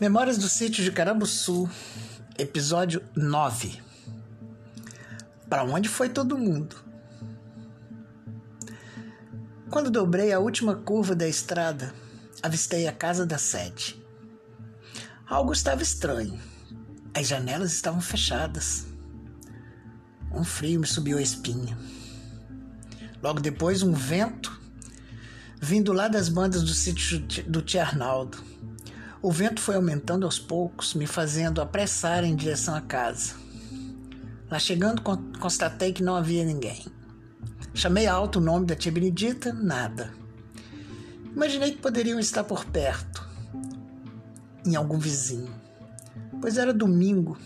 Memórias do Sítio de Carabuçu, episódio 9. Para onde foi todo mundo? Quando dobrei a última curva da estrada, avistei a casa da sede. Algo estava estranho. As janelas estavam fechadas. Um frio me subiu a espinha. Logo depois, um vento vindo lá das bandas do sítio do Tia Arnaldo o vento foi aumentando aos poucos, me fazendo apressar em direção à casa. Lá chegando, constatei que não havia ninguém. Chamei alto o nome da tia Benedita, nada. Imaginei que poderiam estar por perto, em algum vizinho, pois era domingo.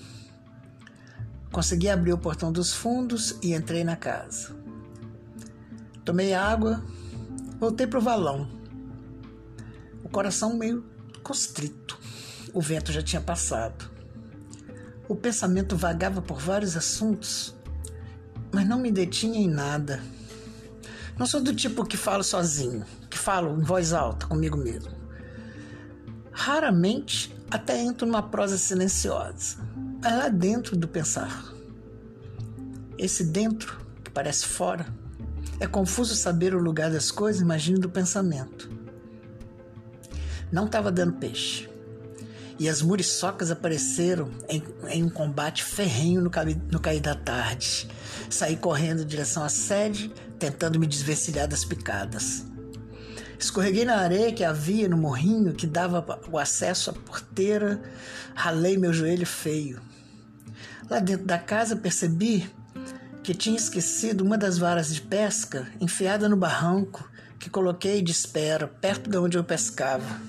Consegui abrir o portão dos fundos e entrei na casa. Tomei água, voltei para o valão. O coração meio constrito. O vento já tinha passado. O pensamento vagava por vários assuntos, mas não me detinha em nada. Não sou do tipo que falo sozinho, que falo em voz alta comigo mesmo. Raramente até entro numa prosa silenciosa, mas lá dentro do pensar. Esse dentro, que parece fora, é confuso saber o lugar das coisas, imagine do pensamento. Não estava dando peixe. E as muriçocas apareceram em, em um combate ferrenho no, no cair da tarde. Saí correndo em direção à sede, tentando me desvencilhar das picadas. Escorreguei na areia que havia no morrinho que dava o acesso à porteira, ralei meu joelho feio. Lá dentro da casa percebi que tinha esquecido uma das varas de pesca enfiada no barranco que coloquei de espera perto de onde eu pescava.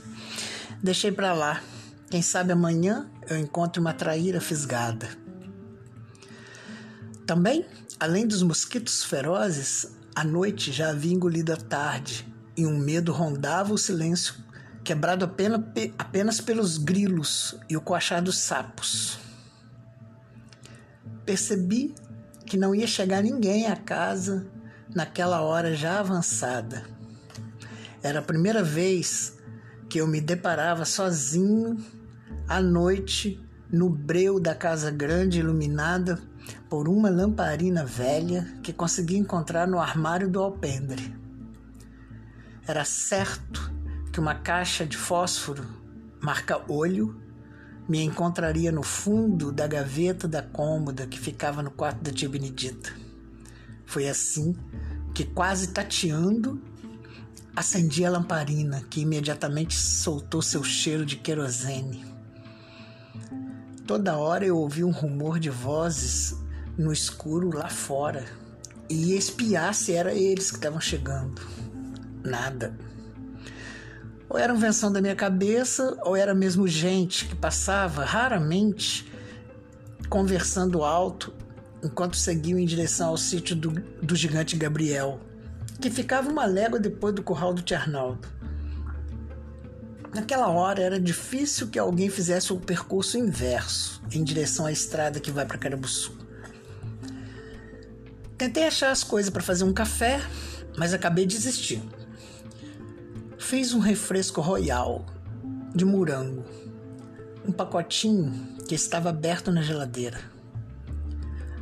Deixei para lá. Quem sabe amanhã eu encontro uma traíra fisgada. Também, além dos mosquitos ferozes, a noite já havia engolido a tarde e um medo rondava o silêncio, quebrado apenas, apenas pelos grilos e o coachar dos sapos. Percebi que não ia chegar ninguém à casa naquela hora já avançada. Era a primeira vez que eu me deparava sozinho à noite no breu da casa grande iluminada por uma lamparina velha que consegui encontrar no armário do alpendre. Era certo que uma caixa de fósforo, marca olho, me encontraria no fundo da gaveta da cômoda que ficava no quarto da tia Benedita. Foi assim que, quase tateando, Acendi a lamparina, que imediatamente soltou seu cheiro de querosene. Toda hora eu ouvi um rumor de vozes no escuro lá fora e ia espiar se era eles que estavam chegando. Nada. Ou era invenção da minha cabeça, ou era mesmo gente que passava raramente conversando alto enquanto seguiam em direção ao sítio do, do gigante Gabriel que ficava uma légua depois do curral do Ternaldo. Naquela hora era difícil que alguém fizesse o percurso inverso, em direção à estrada que vai para Carabuçu. Tentei achar as coisas para fazer um café, mas acabei desistindo. Fiz um refresco royal de morango, um pacotinho que estava aberto na geladeira.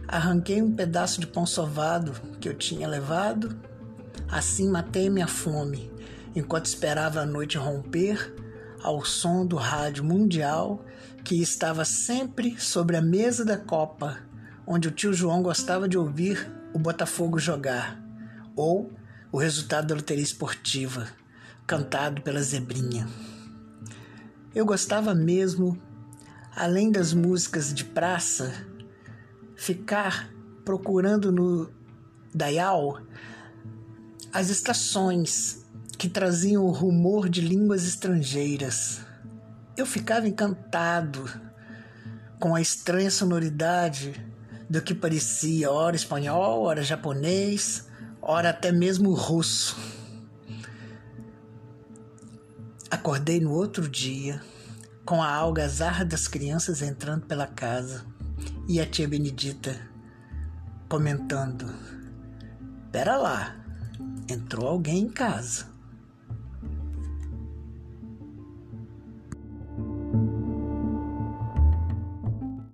Arranquei um pedaço de pão sovado que eu tinha levado Assim matei minha fome, enquanto esperava a noite romper ao som do rádio mundial que estava sempre sobre a mesa da copa, onde o tio João gostava de ouvir o Botafogo jogar, ou o resultado da loteria esportiva, cantado pela zebrinha. Eu gostava mesmo, além das músicas de praça, ficar procurando no Dayal as estações que traziam o rumor de línguas estrangeiras. Eu ficava encantado com a estranha sonoridade do que parecia ora espanhol, ora japonês, ora até mesmo russo. Acordei no outro dia com a algazarra das crianças entrando pela casa e a tia Benedita comentando: Pera lá, entrou alguém em casa.